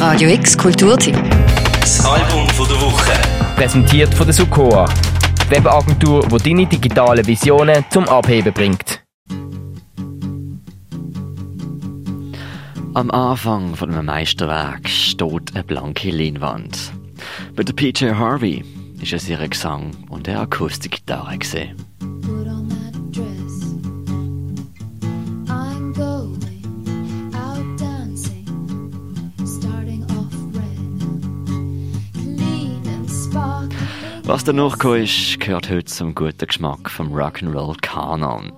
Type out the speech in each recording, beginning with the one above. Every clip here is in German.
Radio X Kulturtipp. Das Album von der Woche. Präsentiert von der Sukoa. Webagentur, die deine digitalen Visionen zum Abheben bringt. Am Anfang von einem Meisterwerk steht eine blanke Leinwand. Bei der PJ Harvey ist es ihr Gesang und eine Akustikgitarre gesehen. Was danach gekommen ist, gehört heute zum guten Geschmack vom Rock'n'Roll Kanon.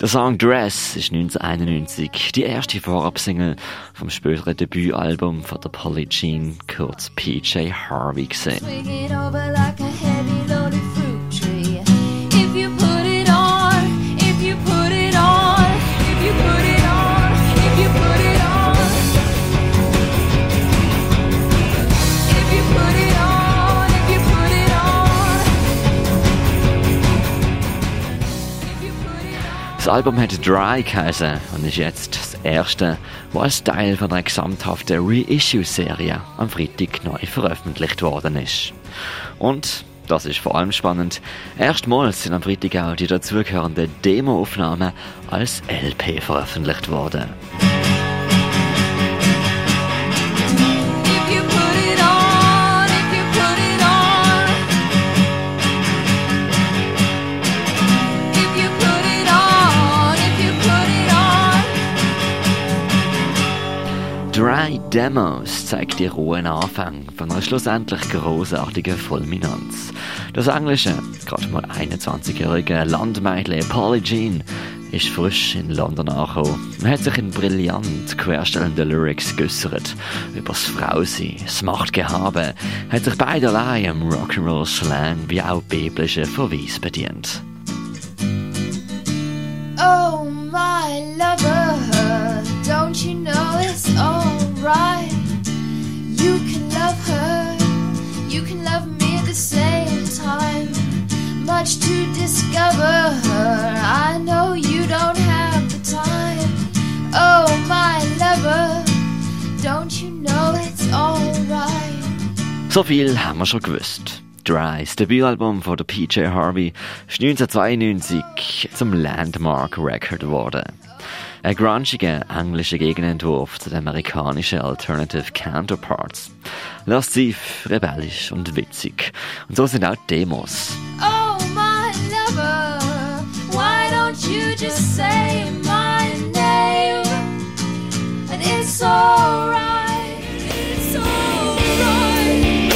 Der Song Dress ist 1991 die erste Vorabsingle vom späteren Debütalbum von der Polly Jean, kurz PJ Harvey gesehen. Das Album hat Dry geheißen und ist jetzt das erste, das als Teil von einer gesamthaften Reissue-Serie am Freitag neu veröffentlicht worden ist. Und, das ist vor allem spannend, erstmals sind am Freitag auch die dazugehörenden Demo-Aufnahmen als LP veröffentlicht worden. Dry Demos zeigt die rohen Anfang von einer schlussendlich großartigen Fulminanz. Das englische, gerade mal 21-jährige Landmädchen Polly Jean ist frisch in London angekommen. Man hat sich in brillant querstellenden Lyrics geäussert. Über das Frausein, das Machtgehabe, hat sich beiderlei im Rock'n'Roll-Slang wie auch biblischen Verweis bedient. Much to discover her, I know you don't have the time. Oh, my lover, don't you know it's alright? So viel haben wir schon gewusst. Dry, das Debütalbum von der PJ Harvey, ist 1992 zum Landmark Record geworden. Ein grungiger englischer Gegenentwurf zu den amerikanischen Alternative Counterparts. Lasziv, rebellisch und witzig. Und so sind auch Demos. Oh, it's alright, it's alright.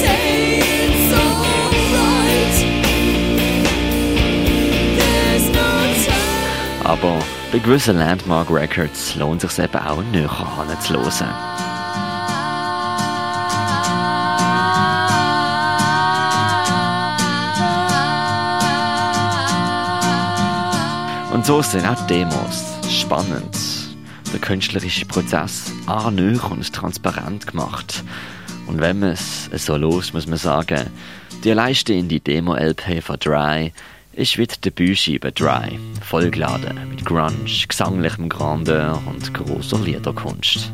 Say it's alright. There's no time. Aber bei gewissen Landmark Records lohnt es sich eben auch näher anzuhören. Und so sind auch Demos spannend. Der künstlerische Prozess annäher und transparent gemacht. Und wenn man es so los, muss man sagen, die alleinstehende Demo-LP von Dry ist wie die Debütscheibe Dry, vollgeladen mit Grunge, gesanglichem Grandeur und grosser Liederkunst.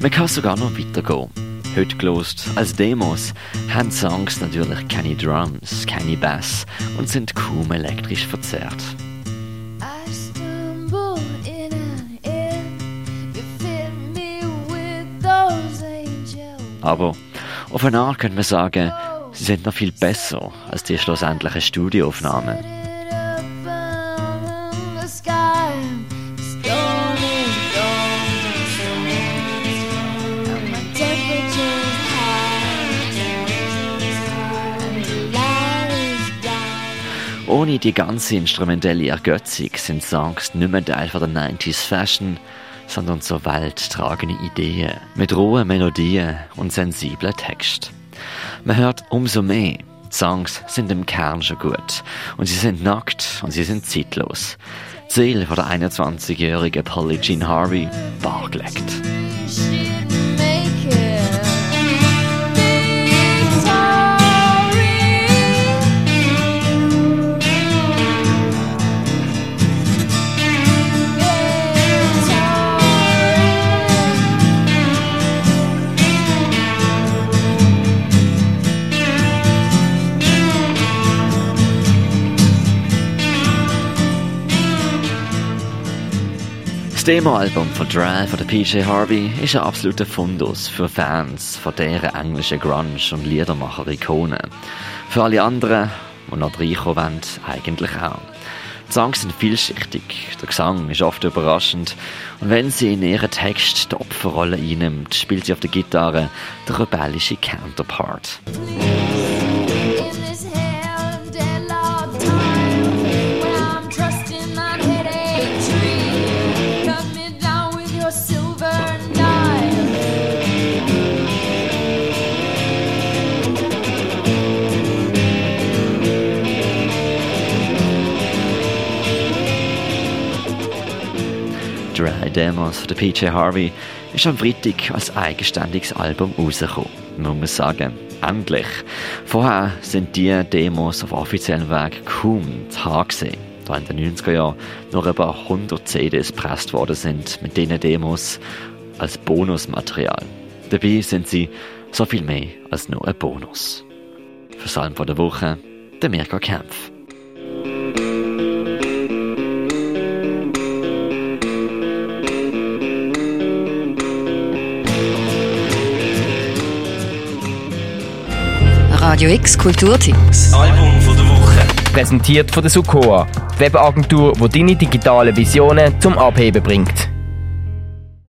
Man kann sogar noch weitergehen. Heute gelost als Demos haben Songs natürlich keine Drums, keine Bass und sind kaum elektrisch verzerrt. Aber auf eine Art könnte man sagen, sie sind noch viel besser als die schlussendlichen Studioaufnahmen. Ohne die ganze instrumentelle Ergötzung sind Songs nicht mehr Teil der 90s Fashion, sondern zur Welt tragende Ideen mit rohen Melodien und sensiblen Text. Man hört umso mehr. Songs sind im Kern schon gut. Und sie sind nackt und sie sind zeitlos. Seele von der 21-jährigen Polly Jean Harvey bargelegt. Demoalbum von Drive von PJ Harvey ist ein absoluter Fundus für Fans von deren englischen Grunge- und Liedermacher-Ikonen. Für alle anderen, die noch reinkommen wollen, eigentlich auch. Die Songs sind vielschichtig, der Gesang ist oft überraschend und wenn sie in ihren Text die Opferrolle einnimmt, spielt sie auf der Gitarre der rebellische Counterpart. Dry Demos von PJ Harvey ist am Freitag als eigenständiges Album rausgekommen. Man muss sagen, endlich. Vorher sind die Demos auf offiziellem Weg kaum zu haben gewesen. Da in den 90er Jahren nur über 100 CDs gepresst worden sind mit diesen Demos als Bonusmaterial. Dabei sind sie so viel mehr als nur ein Bonus. Für Salm von der Woche, der Mirko Kempf. Radio X Kulturtipps. Album von der Woche. Präsentiert von der Sukoa, die Webagentur, die deine digitalen Visionen zum Abheben bringt.